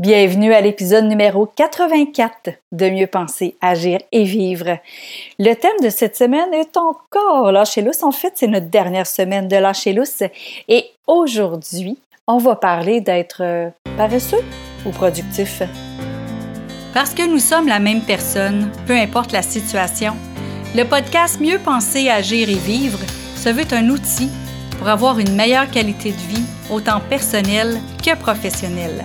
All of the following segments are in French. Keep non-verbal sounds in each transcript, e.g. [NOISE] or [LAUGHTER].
Bienvenue à l'épisode numéro 84 de Mieux penser, agir et vivre. Le thème de cette semaine est encore lâcher lousse. En fait, c'est notre dernière semaine de lâcher lousse. Et aujourd'hui, on va parler d'être euh, paresseux ou productif. Parce que nous sommes la même personne, peu importe la situation, le podcast Mieux penser, agir et vivre se veut un outil pour avoir une meilleure qualité de vie, autant personnelle que professionnelle.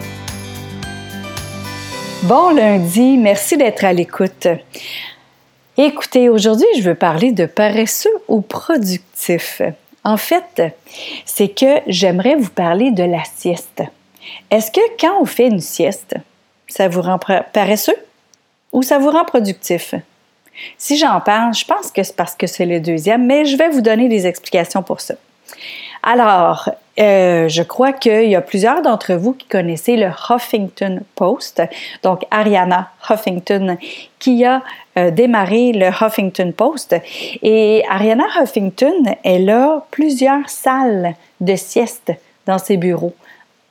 Bon lundi, merci d'être à l'écoute. Écoutez, aujourd'hui, je veux parler de paresseux ou productif. En fait, c'est que j'aimerais vous parler de la sieste. Est-ce que quand on fait une sieste, ça vous rend paresseux ou ça vous rend productif? Si j'en parle, je pense que c'est parce que c'est le deuxième, mais je vais vous donner des explications pour ça. Alors, euh, je crois qu'il y a plusieurs d'entre vous qui connaissez le Huffington Post, donc Ariana Huffington, qui a euh, démarré le Huffington Post. Et Ariana Huffington, elle a plusieurs salles de sieste dans ses bureaux,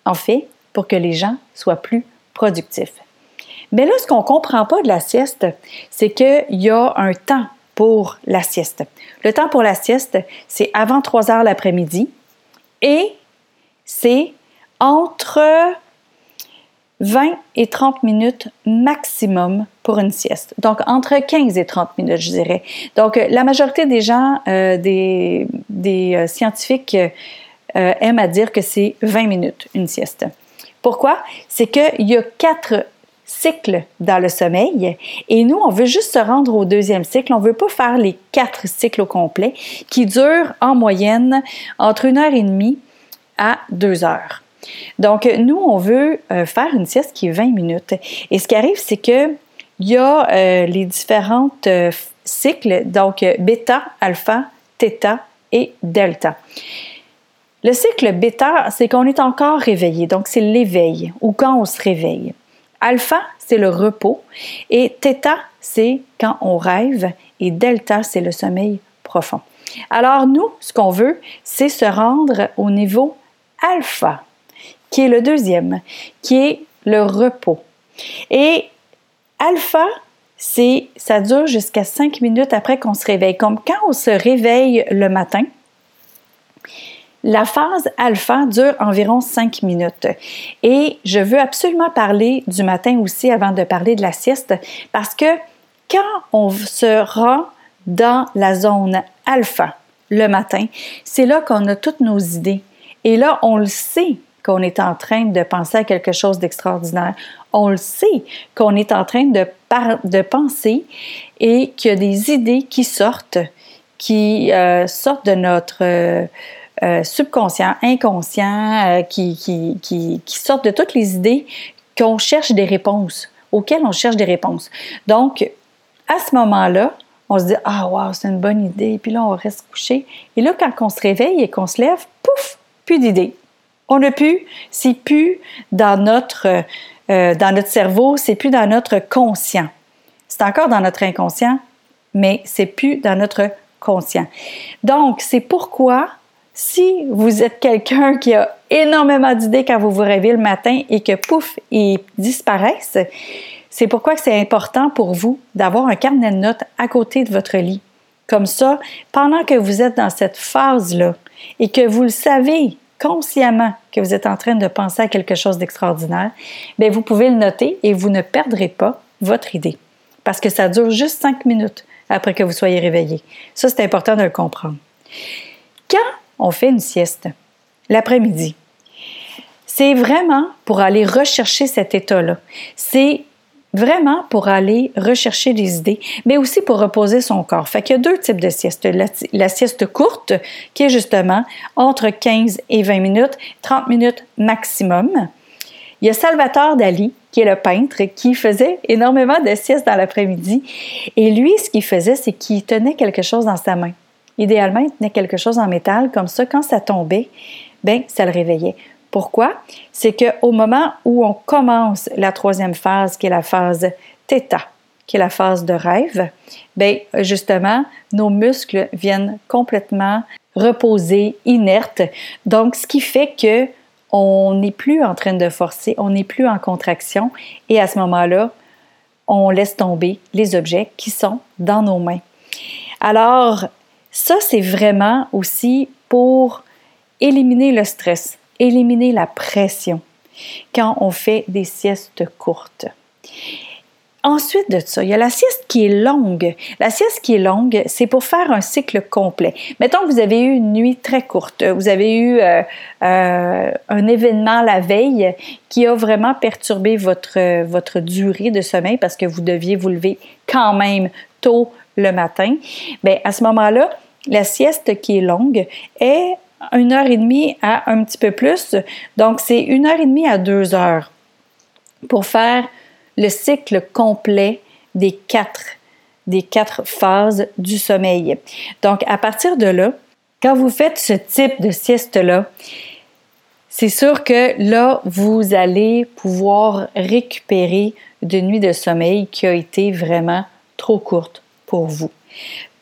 en fait, pour que les gens soient plus productifs. Mais là, ce qu'on ne comprend pas de la sieste, c'est qu'il y a un temps pour la sieste. Le temps pour la sieste, c'est avant 3 heures l'après-midi, et c'est entre 20 et 30 minutes maximum pour une sieste. Donc, entre 15 et 30 minutes, je dirais. Donc, la majorité des gens, euh, des, euh, scientifiques, euh, aiment à dire que c'est 20 minutes, une sieste. Pourquoi? C'est qu'il y a quatre cycles dans le sommeil et nous, on veut juste se rendre au deuxième cycle. On ne veut pas faire les quatre cycles au complet qui durent en moyenne entre une heure et demie à deux heures. Donc, nous, on veut euh, faire une sieste qui est 20 minutes. Et ce qui arrive, c'est que il y a euh, les différentes euh, cycles, donc bêta, alpha, theta et delta. Le cycle bêta, c'est qu'on est encore réveillé, donc c'est l'éveil ou quand on se réveille. Alpha, c'est le repos et theta, c'est quand on rêve et delta, c'est le sommeil profond. Alors nous, ce qu'on veut, c'est se rendre au niveau alpha, qui est le deuxième, qui est le repos. Et alpha, c'est ça dure jusqu'à cinq minutes après qu'on se réveille. Comme quand on se réveille le matin, la phase alpha dure environ cinq minutes. Et je veux absolument parler du matin aussi avant de parler de la sieste parce que quand on se rend dans la zone alpha le matin, c'est là qu'on a toutes nos idées. Et là, on le sait qu'on est en train de penser à quelque chose d'extraordinaire. On le sait qu'on est en train de, de penser et qu'il y a des idées qui sortent, qui euh, sortent de notre euh, euh, subconscient, inconscient, qui, qui, qui, sortent de toutes les idées qu'on cherche des réponses, auxquelles on cherche des réponses. Donc, à ce moment-là, on se dit Ah, wow, c'est une bonne idée. Puis là, on reste couché. Et là, quand on se réveille et qu'on se lève, pouf, d'idées. On n'a plus, c'est plus dans notre, euh, dans notre cerveau, c'est plus dans notre conscient. C'est encore dans notre inconscient, mais c'est plus dans notre conscient. Donc, c'est pourquoi, si vous êtes quelqu'un qui a énormément d'idées quand vous vous réveillez le matin et que pouf, ils disparaissent, c'est pourquoi c'est important pour vous d'avoir un carnet de notes à côté de votre lit. Comme ça, pendant que vous êtes dans cette phase-là et que vous le savez consciemment que vous êtes en train de penser à quelque chose d'extraordinaire, bien, vous pouvez le noter et vous ne perdrez pas votre idée. Parce que ça dure juste cinq minutes après que vous soyez réveillé. Ça, c'est important de le comprendre. Quand on fait une sieste, l'après-midi, c'est vraiment pour aller rechercher cet état-là. C'est vraiment pour aller rechercher des idées, mais aussi pour reposer son corps. Fait qu'il y a deux types de siestes. La, sieste courte, qui est justement entre 15 et 20 minutes, 30 minutes maximum. Il y a Salvatore Dali, qui est le peintre, qui faisait énormément de siestes dans l'après-midi. Et lui, ce qu'il faisait, c'est qu'il tenait quelque chose dans sa main. Idéalement, il tenait quelque chose en métal, comme ça, quand ça tombait, ben, ça le réveillait. Pourquoi? C'est qu'au moment où on commence la troisième phase, qui est la phase θ, qui est la phase de rêve, bien, justement, nos muscles viennent complètement reposer, inertes. Donc, ce qui fait que on n'est plus en train de forcer, on n'est plus en contraction et à ce moment-là, on laisse tomber les objets qui sont dans nos mains. Alors, ça, c'est vraiment aussi pour éliminer le stress, éliminer la pression quand on fait des siestes courtes. Ensuite de ça, il y a la sieste qui est longue. La sieste qui est longue, c'est pour faire un cycle complet. Mettons que vous avez eu une nuit très courte, vous avez eu euh, euh, un événement la veille qui a vraiment perturbé votre, votre durée de sommeil parce que vous deviez vous lever quand même tôt le matin. Bien, à ce moment-là, la sieste qui est longue est une heure et demie à un petit peu plus. Donc, c'est une heure et demie à deux heures pour faire le cycle complet des quatre, des quatre phases du sommeil. Donc, à partir de là, quand vous faites ce type de sieste-là, c'est sûr que là, vous allez pouvoir récupérer de nuit de sommeil qui a été vraiment trop courte pour vous.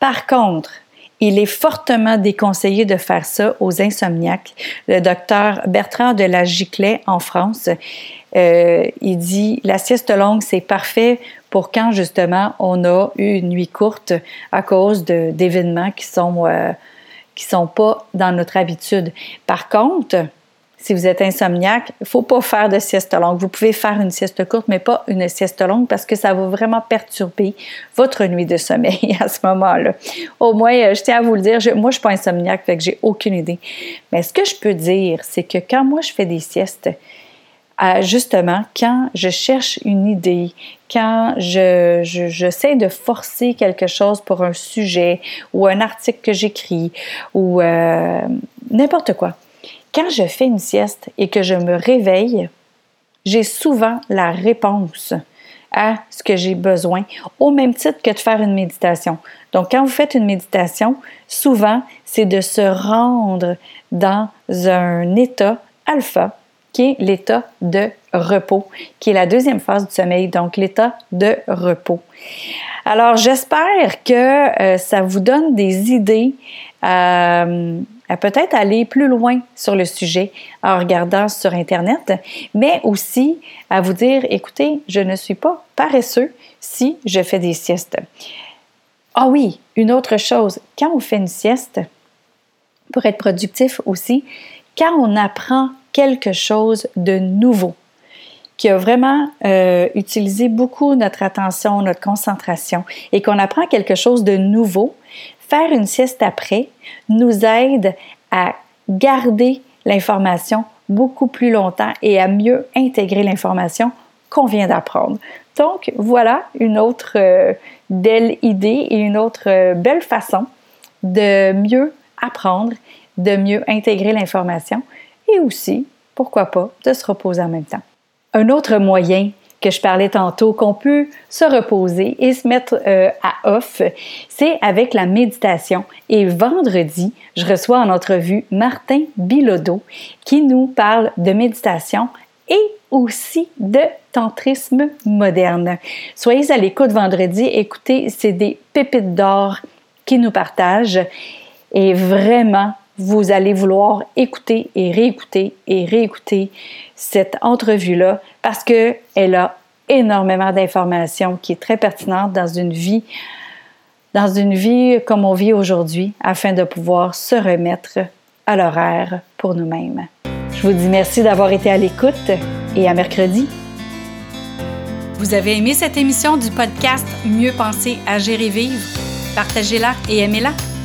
Par contre, il est fortement déconseillé de faire ça aux insomniaques. Le docteur Bertrand de la Giclet en France, euh, il dit la sieste longue, c'est parfait pour quand justement on a eu une nuit courte à cause d'événements qui sont euh, qui sont pas dans notre habitude. Par contre, si vous êtes insomniaque, il faut pas faire de sieste longue. Vous pouvez faire une sieste courte, mais pas une sieste longue parce que ça va vraiment perturber votre nuit de sommeil [LAUGHS] à ce moment-là. Au moins, euh, je tiens à vous le dire, moi, je suis pas insomniaque, fait que j'ai aucune idée. Mais ce que je peux dire, c'est que quand moi, je fais des siestes, euh, justement, quand je cherche une idée, quand je, j'essaie de forcer quelque chose pour un sujet ou un article que j'écris ou euh, n'importe quoi, quand je fais une sieste et que je me réveille, j'ai souvent la réponse à ce que j'ai besoin, au même titre que de faire une méditation. Donc, quand vous faites une méditation, souvent, c'est de se rendre dans un état alpha, qui est l'état de repos, qui est la deuxième phase du sommeil, donc l'état de repos. Alors, j'espère que euh, ça vous donne des idées. Euh, à peut-être aller plus loin sur le sujet en regardant sur Internet, mais aussi à vous dire, écoutez, je ne suis pas paresseux si je fais des siestes. Ah oui, une autre chose, quand on fait une sieste, pour être productif aussi, quand on apprend quelque chose de nouveau, qui a vraiment euh, utilisé beaucoup notre attention, notre concentration, et qu'on apprend quelque chose de nouveau, faire une sieste après nous aide à garder l'information beaucoup plus longtemps et à mieux intégrer l'information qu'on vient d'apprendre. Donc, voilà une autre euh, belle idée et une autre euh, belle façon de mieux apprendre, de mieux intégrer l'information et aussi, pourquoi pas, de se reposer en même temps. Un autre moyen que je parlais tantôt, qu'on peut se reposer et se mettre euh, à off, c'est avec la méditation. Et vendredi, je reçois en entrevue Martin Bilodeau qui nous parle de méditation et aussi de tantrisme moderne. Soyez à l'écoute vendredi, écoutez, c'est des pépites d'or qui nous partagent et vraiment, vous allez vouloir écouter et réécouter et réécouter cette entrevue-là parce qu'elle a énormément d'informations qui est très pertinente dans une vie dans une vie comme on vit aujourd'hui afin de pouvoir se remettre à l'horaire pour nous-mêmes. Je vous dis merci d'avoir été à l'écoute et à mercredi. Vous avez aimé cette émission du podcast Mieux penser, à gérer vivre? Partagez-la et aimez-la.